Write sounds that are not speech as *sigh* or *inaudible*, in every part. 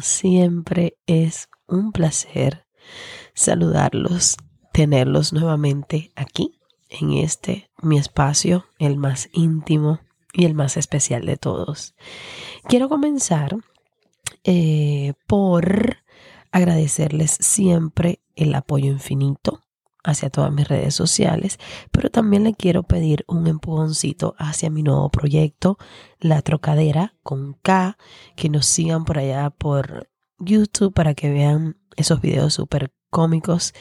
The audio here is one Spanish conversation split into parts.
siempre es un placer saludarlos, tenerlos nuevamente aquí en este mi espacio, el más íntimo y el más especial de todos. Quiero comenzar eh, por agradecerles siempre el apoyo infinito hacia todas mis redes sociales, pero también le quiero pedir un empujoncito hacia mi nuevo proyecto, La Trocadera con K, que nos sigan por allá por YouTube para que vean esos videos súper cómicos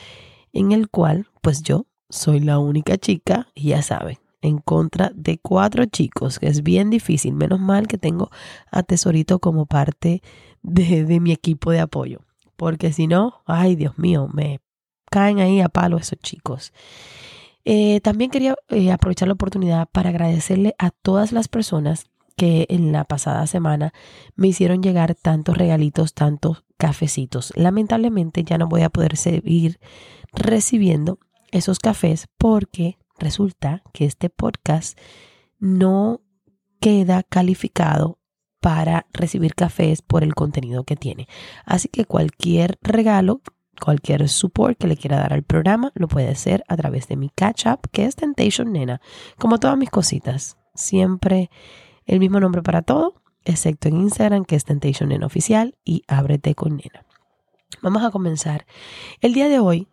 en el cual pues yo soy la única chica y ya saben, en contra de cuatro chicos, que es bien difícil, menos mal que tengo a Tesorito como parte de, de mi equipo de apoyo, porque si no, ay Dios mío, me caen ahí a palo esos chicos. Eh, también quería eh, aprovechar la oportunidad para agradecerle a todas las personas que en la pasada semana me hicieron llegar tantos regalitos, tantos cafecitos. Lamentablemente ya no voy a poder seguir recibiendo esos cafés porque resulta que este podcast no queda calificado para recibir cafés por el contenido que tiene. Así que cualquier regalo Cualquier support que le quiera dar al programa lo puede hacer a través de mi catch up, que es Temptation Nena. Como todas mis cositas, siempre el mismo nombre para todo, excepto en Instagram, que es Temptation Nena Oficial, y Ábrete con Nena. Vamos a comenzar. El día de hoy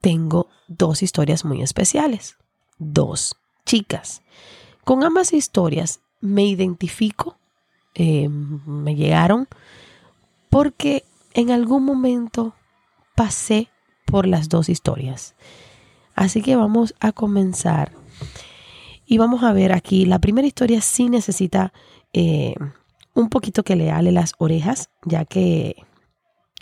tengo dos historias muy especiales. Dos chicas. Con ambas historias me identifico, eh, me llegaron, porque en algún momento pasé por las dos historias. Así que vamos a comenzar. Y vamos a ver aquí, la primera historia sí necesita eh, un poquito que le ale las orejas, ya que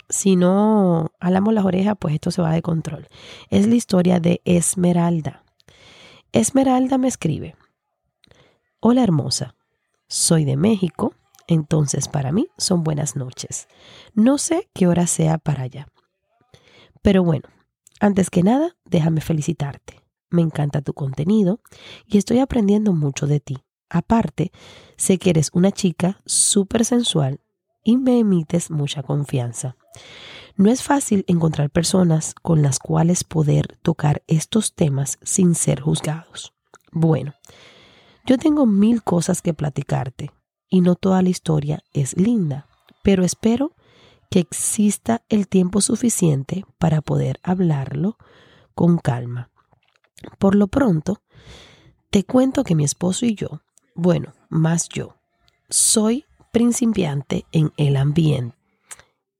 si no alamos las orejas, pues esto se va de control. Es la historia de Esmeralda. Esmeralda me escribe, hola hermosa, soy de México, entonces para mí son buenas noches. No sé qué hora sea para allá. Pero bueno, antes que nada, déjame felicitarte. Me encanta tu contenido y estoy aprendiendo mucho de ti. Aparte, sé que eres una chica súper sensual y me emites mucha confianza. No es fácil encontrar personas con las cuales poder tocar estos temas sin ser juzgados. Bueno, yo tengo mil cosas que platicarte y no toda la historia es linda, pero espero que exista el tiempo suficiente para poder hablarlo con calma. Por lo pronto, te cuento que mi esposo y yo, bueno, más yo, soy principiante en el ambiente.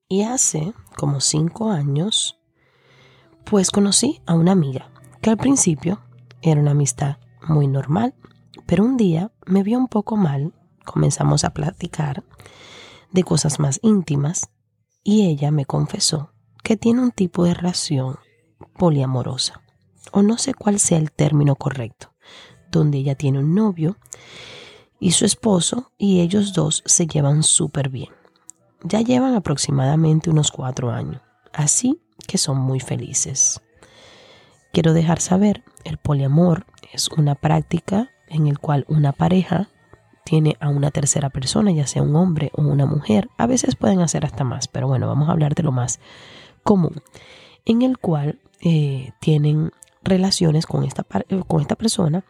Y hace como cinco años, pues conocí a una amiga que al principio era una amistad muy normal, pero un día me vio un poco mal, comenzamos a platicar de cosas más íntimas y ella me confesó que tiene un tipo de relación poliamorosa, o no sé cuál sea el término correcto, donde ella tiene un novio y su esposo y ellos dos se llevan súper bien. Ya llevan aproximadamente unos cuatro años, así que son muy felices. Quiero dejar saber, el poliamor es una práctica en el cual una pareja tiene a una tercera persona, ya sea un hombre o una mujer. A veces pueden hacer hasta más, pero bueno, vamos a hablar de lo más común, en el cual eh, tienen relaciones con esta, eh, con esta persona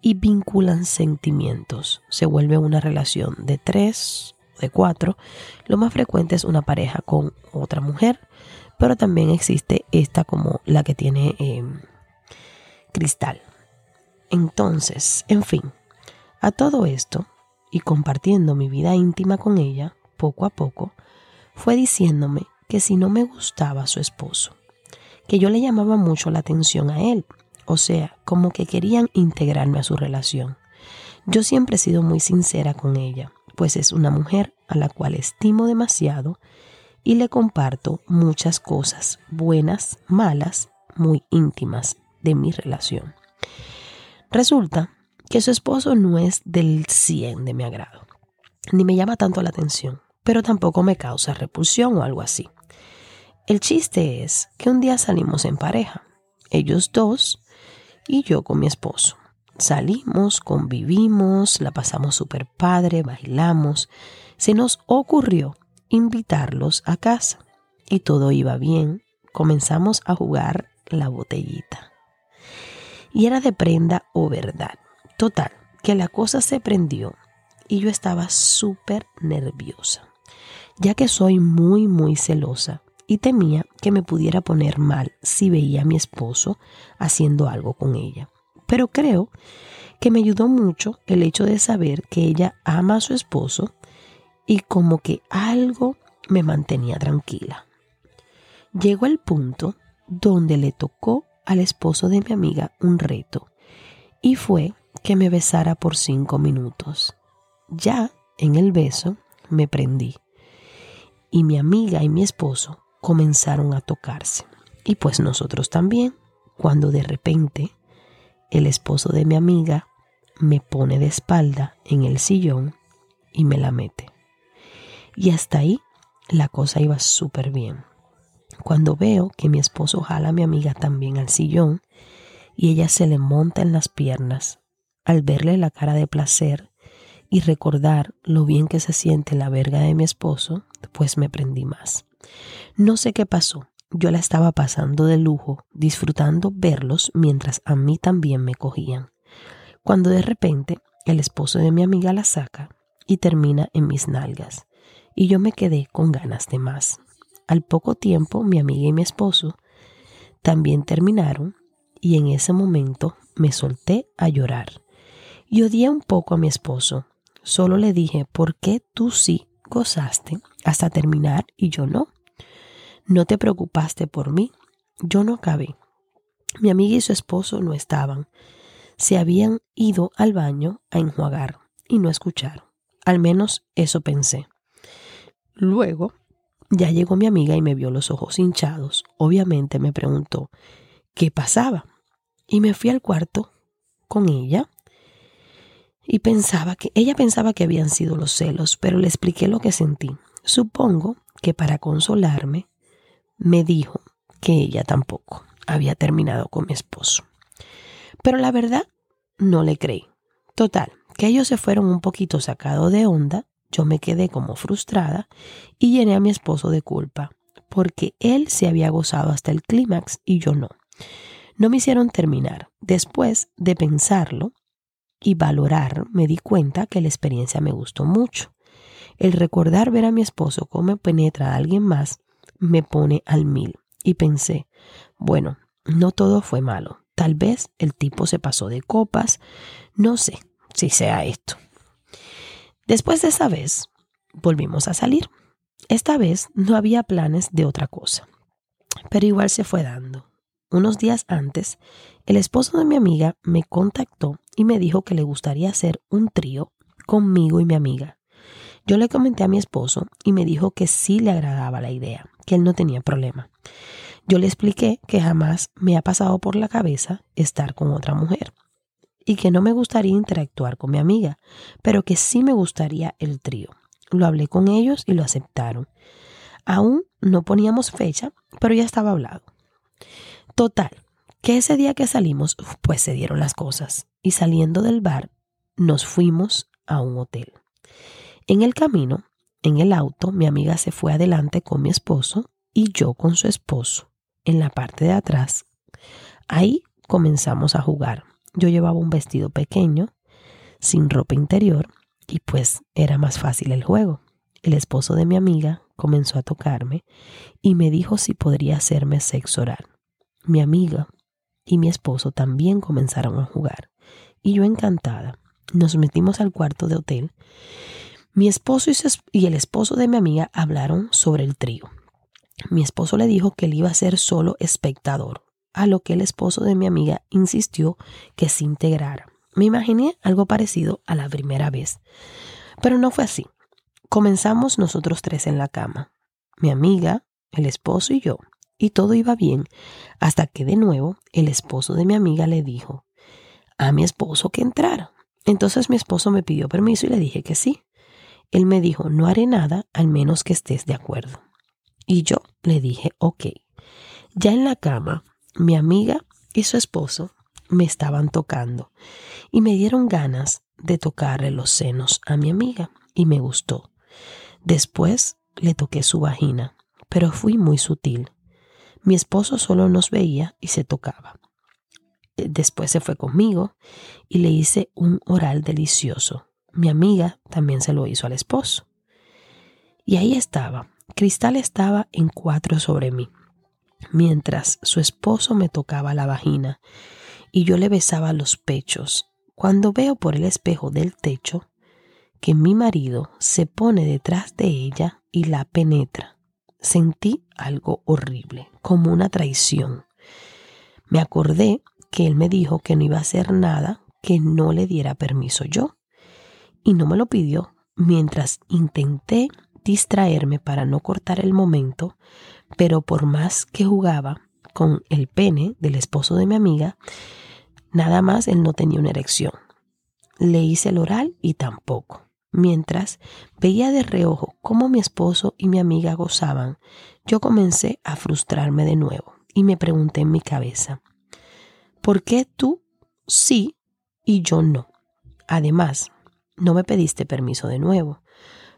y vinculan sentimientos. Se vuelve una relación de tres, de cuatro. Lo más frecuente es una pareja con otra mujer, pero también existe esta como la que tiene em, cristal. Entonces, en fin, a todo esto, y compartiendo mi vida íntima con ella, poco a poco, fue diciéndome que si no me gustaba su esposo, que yo le llamaba mucho la atención a él, o sea, como que querían integrarme a su relación. Yo siempre he sido muy sincera con ella, pues es una mujer a la cual estimo demasiado y le comparto muchas cosas, buenas, malas, muy íntimas de mi relación. Resulta que su esposo no es del 100 de mi agrado, ni me llama tanto la atención, pero tampoco me causa repulsión o algo así. El chiste es que un día salimos en pareja, ellos dos y yo con mi esposo. Salimos, convivimos, la pasamos súper padre, bailamos. Se nos ocurrió invitarlos a casa y todo iba bien. Comenzamos a jugar la botellita. Y era de prenda o verdad. Total, que la cosa se prendió y yo estaba súper nerviosa, ya que soy muy, muy celosa y temía que me pudiera poner mal si veía a mi esposo haciendo algo con ella. Pero creo que me ayudó mucho el hecho de saber que ella ama a su esposo y como que algo me mantenía tranquila. Llegó el punto donde le tocó al esposo de mi amiga un reto y fue que me besara por cinco minutos. Ya en el beso me prendí y mi amiga y mi esposo comenzaron a tocarse. Y pues nosotros también, cuando de repente el esposo de mi amiga me pone de espalda en el sillón y me la mete. Y hasta ahí la cosa iba súper bien. Cuando veo que mi esposo jala a mi amiga también al sillón y ella se le monta en las piernas, al verle la cara de placer y recordar lo bien que se siente la verga de mi esposo, pues me prendí más. No sé qué pasó. Yo la estaba pasando de lujo, disfrutando verlos mientras a mí también me cogían. Cuando de repente el esposo de mi amiga la saca y termina en mis nalgas, y yo me quedé con ganas de más. Al poco tiempo mi amiga y mi esposo también terminaron y en ese momento me solté a llorar. Y odié un poco a mi esposo. Solo le dije, ¿por qué tú sí gozaste hasta terminar y yo no? No te preocupaste por mí. Yo no acabé. Mi amiga y su esposo no estaban. Se habían ido al baño a enjuagar y no escucharon. Al menos eso pensé. Luego, ya llegó mi amiga y me vio los ojos hinchados. Obviamente me preguntó qué pasaba. Y me fui al cuarto con ella y pensaba que ella pensaba que habían sido los celos, pero le expliqué lo que sentí. Supongo que para consolarme me dijo que ella tampoco había terminado con mi esposo. Pero la verdad, no le creí. Total, que ellos se fueron un poquito sacados de onda, yo me quedé como frustrada y llené a mi esposo de culpa, porque él se había gozado hasta el clímax y yo no. No me hicieron terminar. Después de pensarlo y valorar, me di cuenta que la experiencia me gustó mucho. El recordar ver a mi esposo cómo penetra a alguien más me pone al mil. Y pensé, bueno, no todo fue malo. Tal vez el tipo se pasó de copas. No sé si sea esto. Después de esa vez, volvimos a salir. Esta vez no había planes de otra cosa. Pero igual se fue dando. Unos días antes, el esposo de mi amiga me contactó y me dijo que le gustaría hacer un trío conmigo y mi amiga. Yo le comenté a mi esposo y me dijo que sí le agradaba la idea, que él no tenía problema. Yo le expliqué que jamás me ha pasado por la cabeza estar con otra mujer y que no me gustaría interactuar con mi amiga, pero que sí me gustaría el trío. Lo hablé con ellos y lo aceptaron. Aún no poníamos fecha, pero ya estaba hablado. Total, que ese día que salimos, pues se dieron las cosas y saliendo del bar nos fuimos a un hotel. En el camino, en el auto, mi amiga se fue adelante con mi esposo y yo con su esposo en la parte de atrás. Ahí comenzamos a jugar. Yo llevaba un vestido pequeño, sin ropa interior, y pues era más fácil el juego. El esposo de mi amiga comenzó a tocarme y me dijo si podría hacerme sexo oral. Mi amiga y mi esposo también comenzaron a jugar, y yo encantada. Nos metimos al cuarto de hotel mi esposo y el esposo de mi amiga hablaron sobre el trío. Mi esposo le dijo que él iba a ser solo espectador, a lo que el esposo de mi amiga insistió que se integrara. Me imaginé algo parecido a la primera vez. Pero no fue así. Comenzamos nosotros tres en la cama, mi amiga, el esposo y yo, y todo iba bien, hasta que de nuevo el esposo de mi amiga le dijo a mi esposo que entrara. Entonces mi esposo me pidió permiso y le dije que sí. Él me dijo, no haré nada al menos que estés de acuerdo. Y yo le dije, ok. Ya en la cama, mi amiga y su esposo me estaban tocando y me dieron ganas de tocarle los senos a mi amiga y me gustó. Después le toqué su vagina, pero fui muy sutil. Mi esposo solo nos veía y se tocaba. Después se fue conmigo y le hice un oral delicioso. Mi amiga también se lo hizo al esposo. Y ahí estaba. Cristal estaba en cuatro sobre mí, mientras su esposo me tocaba la vagina y yo le besaba los pechos. Cuando veo por el espejo del techo que mi marido se pone detrás de ella y la penetra, sentí algo horrible, como una traición. Me acordé que él me dijo que no iba a hacer nada que no le diera permiso yo. Y no me lo pidió mientras intenté distraerme para no cortar el momento, pero por más que jugaba con el pene del esposo de mi amiga, nada más él no tenía una erección. Le hice el oral y tampoco. Mientras veía de reojo cómo mi esposo y mi amiga gozaban, yo comencé a frustrarme de nuevo y me pregunté en mi cabeza, ¿por qué tú sí y yo no? Además, no me pediste permiso de nuevo.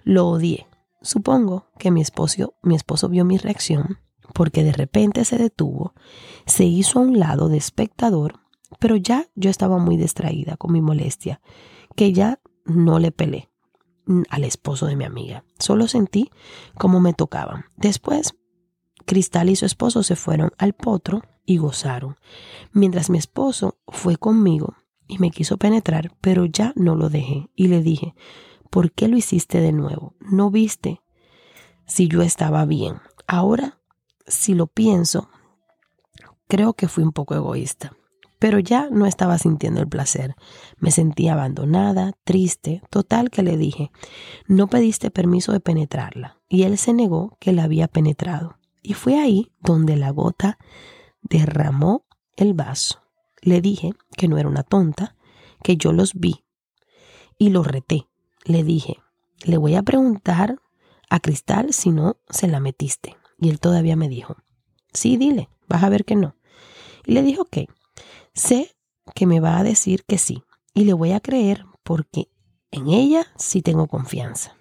Lo odié. Supongo que mi esposo, mi esposo vio mi reacción porque de repente se detuvo, se hizo a un lado de espectador, pero ya yo estaba muy distraída con mi molestia, que ya no le pelé al esposo de mi amiga. Solo sentí cómo me tocaban. Después, Cristal y su esposo se fueron al potro y gozaron, mientras mi esposo fue conmigo y me quiso penetrar, pero ya no lo dejé y le dije, ¿por qué lo hiciste de nuevo? ¿No viste si yo estaba bien? Ahora, si lo pienso, creo que fui un poco egoísta pero ya no estaba sintiendo el placer. Me sentía abandonada, triste, total que le dije, no pediste permiso de penetrarla, y él se negó que la había penetrado. Y fue ahí donde la gota derramó el vaso. Le dije que no era una tonta, que yo los vi, y lo reté. Le dije, le voy a preguntar a Cristal si no se la metiste. Y él todavía me dijo, sí, dile, vas a ver que no. Y le dije, ok. Sé que me va a decir que sí y le voy a creer porque en ella sí tengo confianza.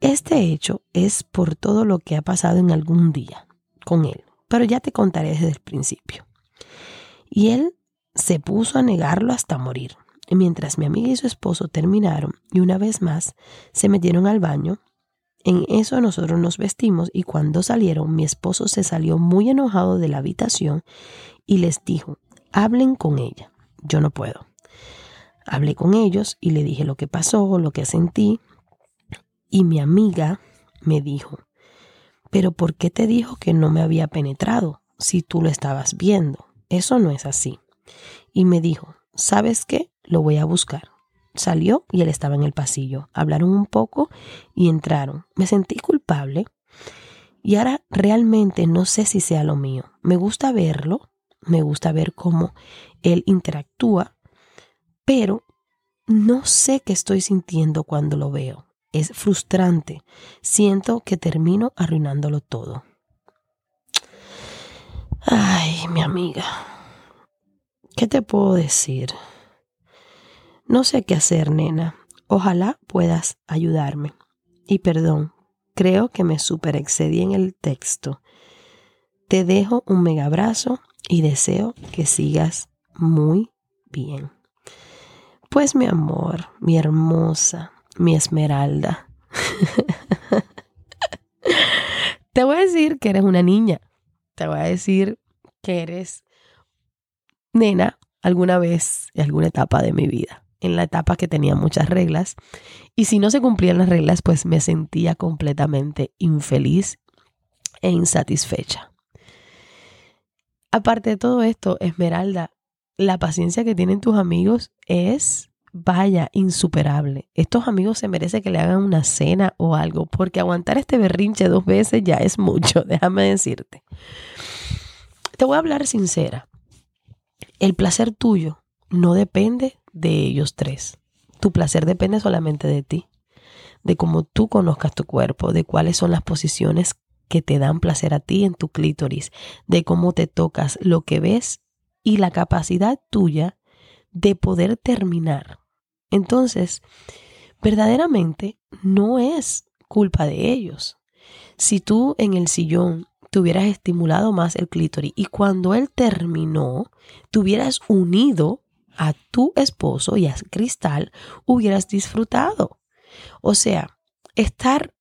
Este hecho es por todo lo que ha pasado en algún día con él, pero ya te contaré desde el principio. Y él se puso a negarlo hasta morir. mientras mi amiga y su esposo terminaron y una vez más se metieron al baño, en eso nosotros nos vestimos y cuando salieron mi esposo se salió muy enojado de la habitación y les dijo, hablen con ella. Yo no puedo. Hablé con ellos y le dije lo que pasó, lo que sentí. Y mi amiga me dijo, pero ¿por qué te dijo que no me había penetrado si tú lo estabas viendo? Eso no es así. Y me dijo, ¿sabes qué? Lo voy a buscar. Salió y él estaba en el pasillo. Hablaron un poco y entraron. Me sentí culpable y ahora realmente no sé si sea lo mío. Me gusta verlo, me gusta ver cómo él interactúa, pero no sé qué estoy sintiendo cuando lo veo. Es frustrante. Siento que termino arruinándolo todo. Ay, mi amiga. ¿Qué te puedo decir? No sé qué hacer, nena. Ojalá puedas ayudarme. Y perdón, creo que me super excedí en el texto. Te dejo un mega abrazo y deseo que sigas muy bien. Pues mi amor, mi hermosa, mi esmeralda. *laughs* Te voy a decir que eres una niña. Te voy a decir que eres nena alguna vez en alguna etapa de mi vida. En la etapa que tenía muchas reglas. Y si no se cumplían las reglas, pues me sentía completamente infeliz e insatisfecha. Aparte de todo esto, Esmeralda, la paciencia que tienen tus amigos es vaya, insuperable. Estos amigos se merecen que le hagan una cena o algo, porque aguantar este berrinche dos veces ya es mucho, *laughs* déjame decirte. Te voy a hablar sincera. El placer tuyo no depende de ellos tres. Tu placer depende solamente de ti, de cómo tú conozcas tu cuerpo, de cuáles son las posiciones que te dan placer a ti en tu clítoris, de cómo te tocas, lo que ves y la capacidad tuya de poder terminar. Entonces, verdaderamente no es culpa de ellos. Si tú en el sillón te hubieras estimulado más el clítoris y cuando él terminó, te hubieras unido a tu esposo y a Cristal, hubieras disfrutado. O sea, estar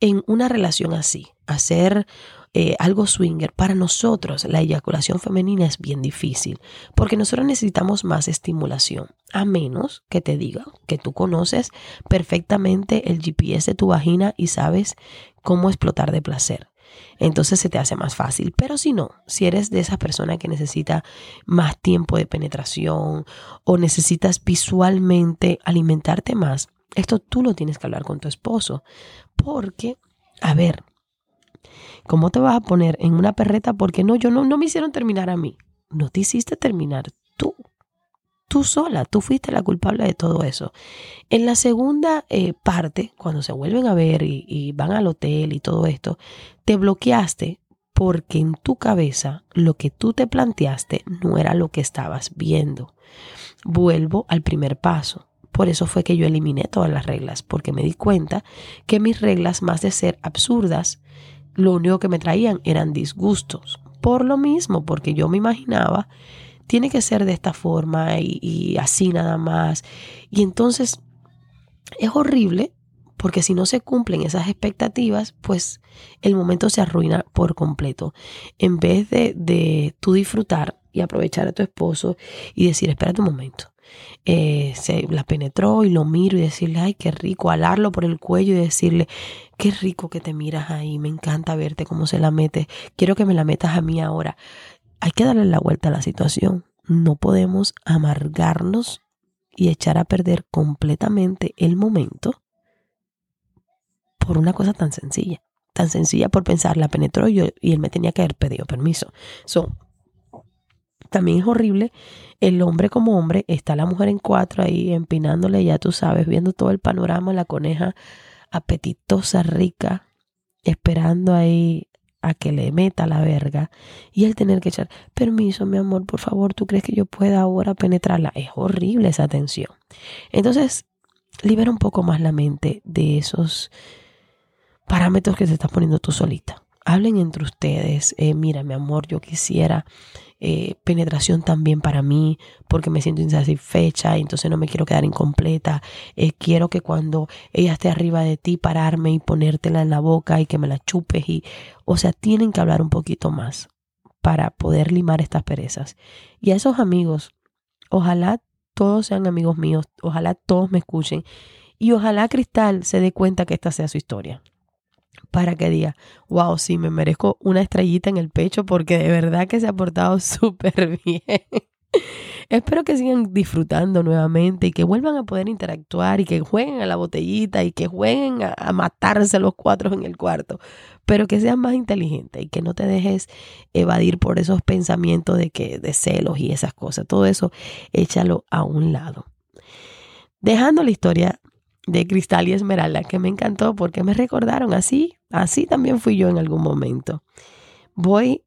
en una relación así, hacer eh, algo swinger, para nosotros la eyaculación femenina es bien difícil, porque nosotros necesitamos más estimulación, a menos que te diga que tú conoces perfectamente el GPS de tu vagina y sabes cómo explotar de placer. Entonces se te hace más fácil. Pero si no, si eres de esa persona que necesita más tiempo de penetración o necesitas visualmente alimentarte más, esto tú lo tienes que hablar con tu esposo. Porque, a ver, ¿Cómo te vas a poner en una perreta? Porque no, yo no, no me hicieron terminar a mí. No te hiciste terminar tú. Tú sola, tú fuiste la culpable de todo eso. En la segunda eh, parte, cuando se vuelven a ver y, y van al hotel y todo esto, te bloqueaste porque en tu cabeza lo que tú te planteaste no era lo que estabas viendo. Vuelvo al primer paso. Por eso fue que yo eliminé todas las reglas, porque me di cuenta que mis reglas, más de ser absurdas, lo único que me traían eran disgustos. Por lo mismo, porque yo me imaginaba, tiene que ser de esta forma y, así nada más. Y entonces es horrible porque si no se cumplen esas expectativas, pues el momento se arruina por completo. En vez de, de tú disfrutar y aprovechar a tu esposo y decir, espérate un momento, eh, se la penetró y lo miro y decirle, ay, qué rico, alarlo por el cuello y decirle, qué rico que te miras ahí, me encanta verte cómo se la mete, quiero que me la metas a mí ahora. Hay que darle la vuelta a la situación. No podemos amargarnos y echar a perder completamente el momento por una cosa tan sencilla. Tan sencilla por pensar, la penetró yo y él me tenía que haber pedido permiso. So, también es horrible el hombre como hombre, está la mujer en cuatro ahí empinándole, ya tú sabes, viendo todo el panorama, la coneja apetitosa, rica, esperando ahí a que le meta la verga y él tener que echar permiso, mi amor, por favor, ¿tú crees que yo pueda ahora penetrarla? Es horrible esa tensión. Entonces, libera un poco más la mente de esos parámetros que se estás poniendo tú solita. Hablen entre ustedes, eh, mira, mi amor, yo quisiera eh, penetración también para mí, porque me siento insatisfecha, y entonces no me quiero quedar incompleta. Eh, quiero que cuando ella esté arriba de ti, pararme y ponértela en la boca y que me la chupes. Y, o sea, tienen que hablar un poquito más para poder limar estas perezas. Y a esos amigos, ojalá todos sean amigos míos, ojalá todos me escuchen y ojalá Cristal se dé cuenta que esta sea su historia para que diga, wow, sí, me merezco una estrellita en el pecho porque de verdad que se ha portado *laughs* súper bien. Espero que sigan disfrutando nuevamente y que vuelvan a poder interactuar y que jueguen a la botellita y que jueguen a, matarse los cuatro en el cuarto, pero que sean más inteligentes y que no te dejes evadir por esos pensamientos de que de celos y esas cosas. Todo eso échalo a un lado. Dejando la historia de Cristal y Esmeralda, que me encantó porque me recordaron así, así también fui yo en algún momento. Voy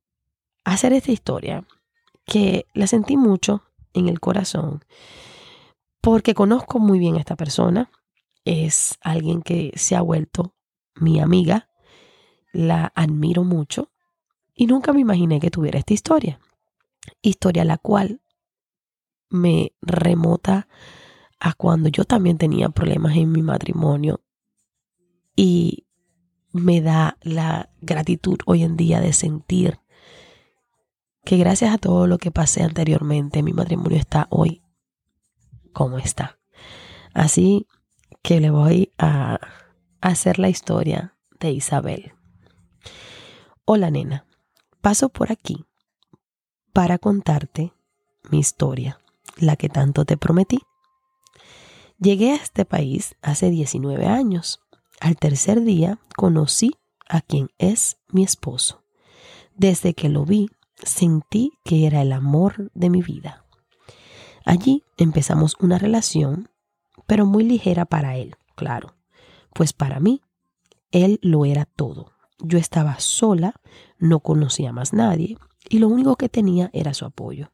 a hacer esta historia que la sentí mucho en el corazón porque conozco muy bien a esta persona, es alguien que se ha vuelto mi amiga, la admiro mucho y nunca me imaginé que tuviera esta historia. Historia la cual me remota a cuando yo también tenía problemas en mi matrimonio y me da la gratitud hoy en día de sentir que gracias a todo lo que pasé anteriormente, mi matrimonio está hoy como está. Así que le voy a hacer la historia de Isabel. Hola nena, paso por aquí para contarte mi historia, la que tanto te prometí. Llegué a este país hace 19 años. Al tercer día conocí a quien es mi esposo. Desde que lo vi, sentí que era el amor de mi vida. Allí empezamos una relación, pero muy ligera para él, claro, pues para mí, él lo era todo. Yo estaba sola, no conocía más nadie y lo único que tenía era su apoyo.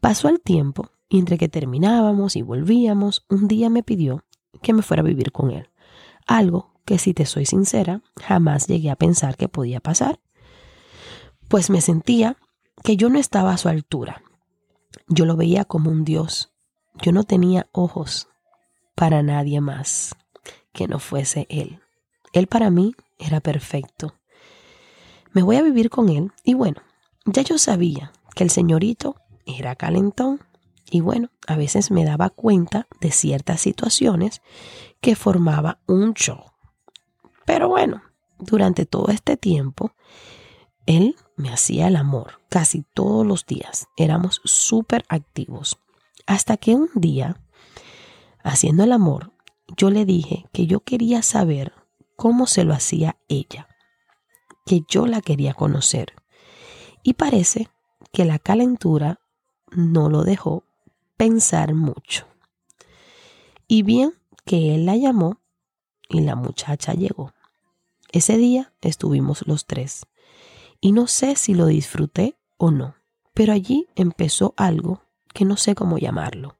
Pasó el tiempo entre que terminábamos y volvíamos, un día me pidió que me fuera a vivir con él. Algo que si te soy sincera, jamás llegué a pensar que podía pasar. Pues me sentía que yo no estaba a su altura. Yo lo veía como un dios. Yo no tenía ojos para nadie más que no fuese él. Él para mí era perfecto. Me voy a vivir con él y bueno, ya yo sabía que el señorito era calentón y bueno, a veces me daba cuenta de ciertas situaciones que formaba un show. Pero bueno, durante todo este tiempo, él me hacía el amor casi todos los días. Éramos súper activos. Hasta que un día, haciendo el amor, yo le dije que yo quería saber cómo se lo hacía ella, que yo la quería conocer. Y parece que la calentura no lo dejó pensar mucho. Y bien que él la llamó y la muchacha llegó. Ese día estuvimos los tres y no sé si lo disfruté o no, pero allí empezó algo que no sé cómo llamarlo,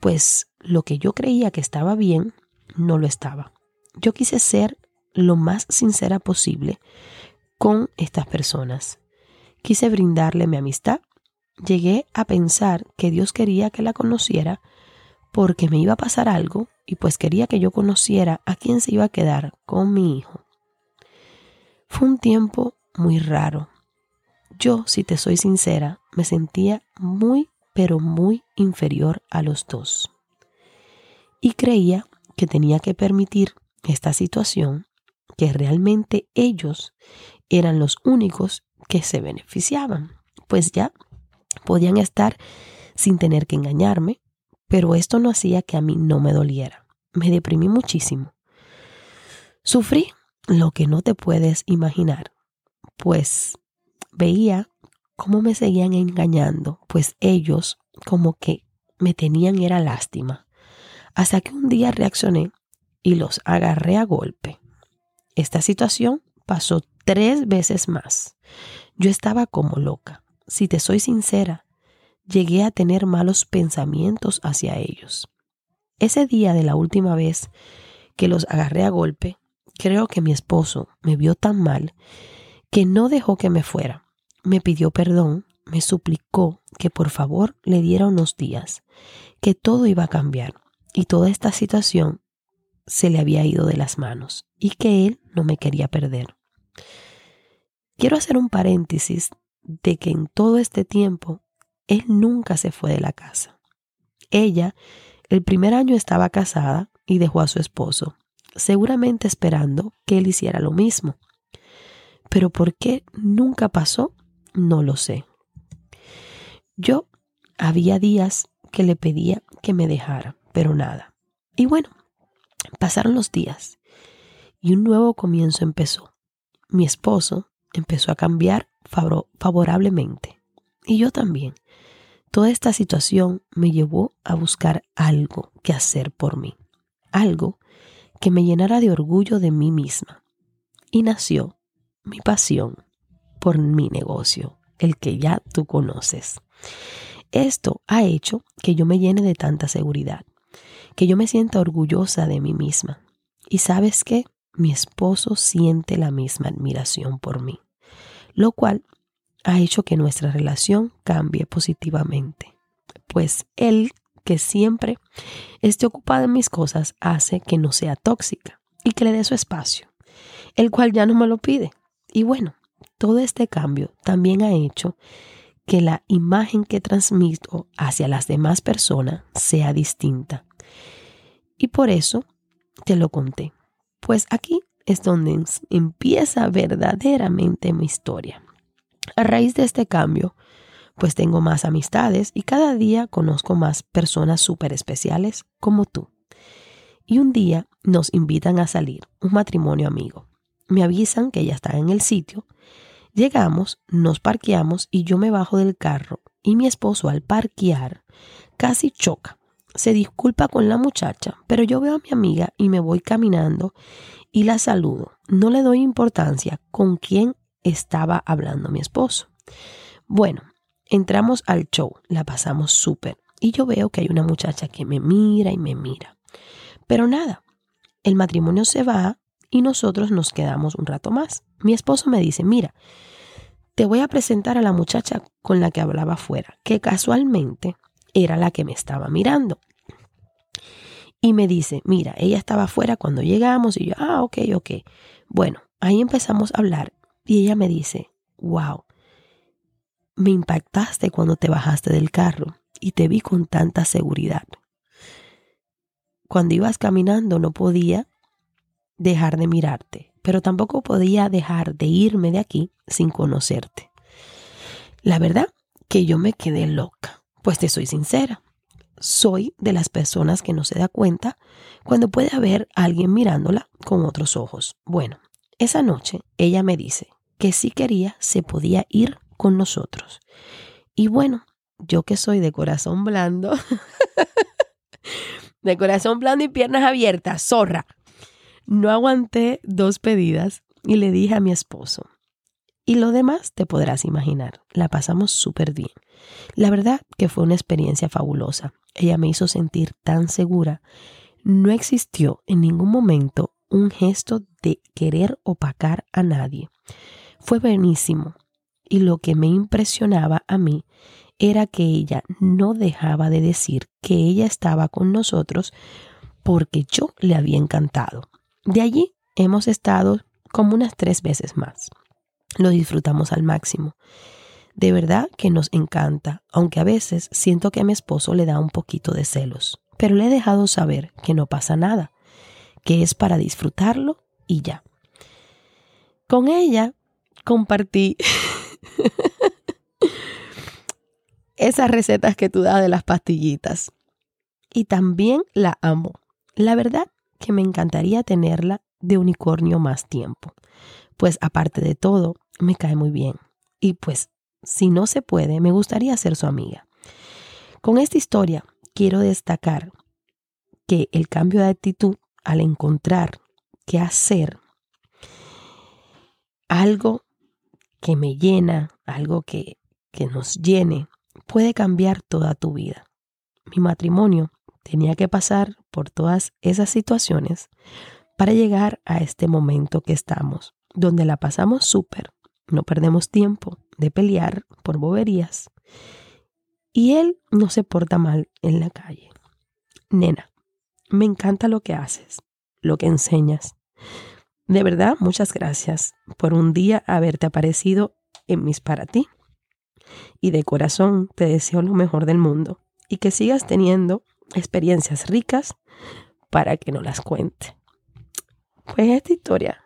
pues lo que yo creía que estaba bien no lo estaba. Yo quise ser lo más sincera posible con estas personas. Quise brindarle mi amistad llegué a pensar que Dios quería que la conociera porque me iba a pasar algo y pues quería que yo conociera a quién se iba a quedar con mi hijo. Fue un tiempo muy raro. Yo, si te soy sincera, me sentía muy, pero muy inferior a los dos. Y creía que tenía que permitir esta situación, que realmente ellos eran los únicos que se beneficiaban, pues ya Podían estar sin tener que engañarme, pero esto no hacía que a mí no me doliera. Me deprimí muchísimo. Sufrí lo que no te puedes imaginar, pues veía cómo me seguían engañando, pues ellos como que me tenían era lástima, hasta que un día reaccioné y los agarré a golpe. Esta situación pasó tres veces más. Yo estaba como loca si te soy sincera, llegué a tener malos pensamientos hacia ellos. Ese día de la última vez que los agarré a golpe, creo que mi esposo me vio tan mal que no dejó que me fuera. Me pidió perdón, me suplicó que por favor le diera unos días, que todo iba a cambiar y toda esta situación se le había ido de las manos y que él no me quería perder. Quiero hacer un paréntesis de que en todo este tiempo él nunca se fue de la casa. Ella el primer año estaba casada y dejó a su esposo, seguramente esperando que él hiciera lo mismo. Pero por qué nunca pasó, no lo sé. Yo había días que le pedía que me dejara, pero nada. Y bueno, pasaron los días y un nuevo comienzo empezó. Mi esposo empezó a cambiar favorablemente. Y yo también. Toda esta situación me llevó a buscar algo que hacer por mí, algo que me llenara de orgullo de mí misma. Y nació mi pasión por mi negocio, el que ya tú conoces. Esto ha hecho que yo me llene de tanta seguridad, que yo me sienta orgullosa de mí misma. Y sabes qué, mi esposo siente la misma admiración por mí lo cual ha hecho que nuestra relación cambie positivamente. Pues él, que siempre esté ocupado en mis cosas, hace que no sea tóxica y que le dé su espacio, el cual ya no me lo pide. Y bueno, todo este cambio también ha hecho que la imagen que transmito hacia las demás personas sea distinta. Y por eso te lo conté. Pues aquí es donde empieza verdaderamente mi historia. A raíz de este cambio, pues tengo más amistades y cada día conozco más personas súper especiales como tú. Y un día nos invitan a salir, un matrimonio amigo. Me avisan que ya están en el sitio. Llegamos, nos parqueamos y yo me bajo del carro y mi esposo al parquear casi choca. Se disculpa con la muchacha, pero yo veo a mi amiga y me voy caminando y la saludo. No le doy importancia con quién estaba hablando mi esposo. Bueno, entramos al show, la pasamos súper y yo veo que hay una muchacha que me mira y me mira. Pero nada, el matrimonio se va y nosotros nos quedamos un rato más. Mi esposo me dice, mira, te voy a presentar a la muchacha con la que hablaba afuera, que casualmente era la que me estaba mirando. Y me dice, mira, ella estaba afuera cuando llegamos y yo, ah, ok, ok. Bueno, ahí empezamos a hablar y ella me dice, wow, me impactaste cuando te bajaste del carro y te vi con tanta seguridad. Cuando ibas caminando no podía dejar de mirarte, pero tampoco podía dejar de irme de aquí sin conocerte. La verdad que yo me quedé loca, pues te soy sincera. Soy de las personas que no se da cuenta cuando puede haber alguien mirándola con otros ojos. Bueno, esa noche ella me dice que si quería se podía ir con nosotros. Y bueno, yo que soy de corazón blando, *laughs* de corazón blando y piernas abiertas, zorra, no aguanté dos pedidas y le dije a mi esposo, y lo demás te podrás imaginar, la pasamos súper bien. La verdad que fue una experiencia fabulosa. Ella me hizo sentir tan segura. No existió en ningún momento un gesto de querer opacar a nadie. Fue buenísimo. Y lo que me impresionaba a mí era que ella no dejaba de decir que ella estaba con nosotros porque yo le había encantado. De allí hemos estado como unas tres veces más. Lo disfrutamos al máximo. De verdad que nos encanta, aunque a veces siento que a mi esposo le da un poquito de celos, pero le he dejado saber que no pasa nada, que es para disfrutarlo y ya. Con ella compartí *laughs* esas recetas que tú das de las pastillitas. Y también la amo. La verdad que me encantaría tenerla de unicornio más tiempo. Pues aparte de todo, me cae muy bien. Y pues, si no se puede, me gustaría ser su amiga. Con esta historia quiero destacar que el cambio de actitud al encontrar qué hacer, algo que me llena, algo que, que nos llene, puede cambiar toda tu vida. Mi matrimonio tenía que pasar por todas esas situaciones para llegar a este momento que estamos, donde la pasamos súper, no perdemos tiempo de pelear por boberías y él no se porta mal en la calle. Nena, me encanta lo que haces, lo que enseñas. De verdad, muchas gracias por un día haberte aparecido en mis para ti. Y de corazón te deseo lo mejor del mundo y que sigas teniendo experiencias ricas para que no las cuente. Pues esta historia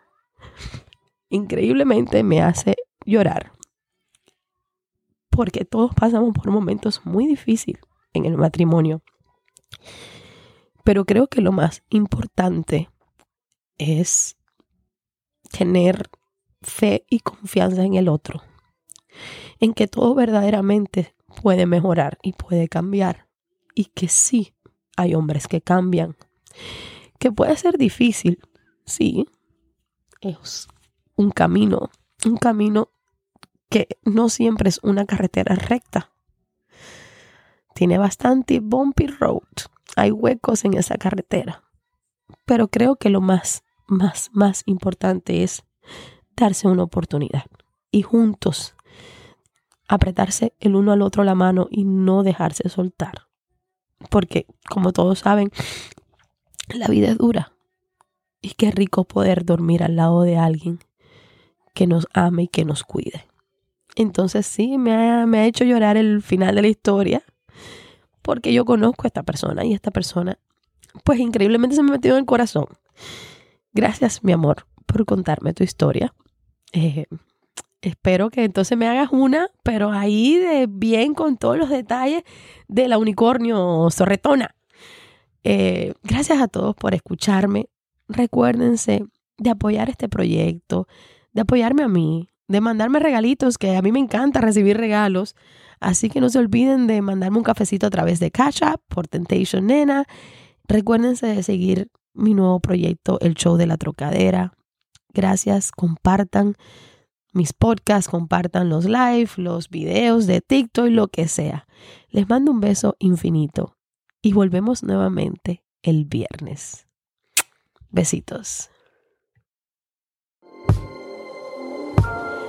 increíblemente me hace llorar. Porque todos pasamos por momentos muy difíciles en el matrimonio. Pero creo que lo más importante es tener fe y confianza en el otro, en que todo verdaderamente puede mejorar y puede cambiar, y que sí hay hombres que cambian, que puede ser difícil, sí, es un camino, un camino que no siempre es una carretera recta. Tiene bastante bumpy road, hay huecos en esa carretera, pero creo que lo más más, más importante es darse una oportunidad y juntos apretarse el uno al otro la mano y no dejarse soltar. Porque, como todos saben, la vida es dura. Y qué rico poder dormir al lado de alguien que nos ame y que nos cuide. Entonces sí, me ha, me ha hecho llorar el final de la historia. Porque yo conozco a esta persona y esta persona, pues increíblemente se me metió en el corazón. Gracias, mi amor, por contarme tu historia. Eh, Espero que entonces me hagas una, pero ahí de bien con todos los detalles de la unicornio zorretona. Eh, gracias a todos por escucharme. Recuérdense de apoyar este proyecto, de apoyarme a mí, de mandarme regalitos, que a mí me encanta recibir regalos. Así que no se olviden de mandarme un cafecito a través de Cash App por Temptation Nena. Recuérdense de seguir mi nuevo proyecto, El Show de la Trocadera. Gracias, compartan mis podcasts, compartan los live, los videos de TikTok lo que sea. Les mando un beso infinito y volvemos nuevamente el viernes. Besitos.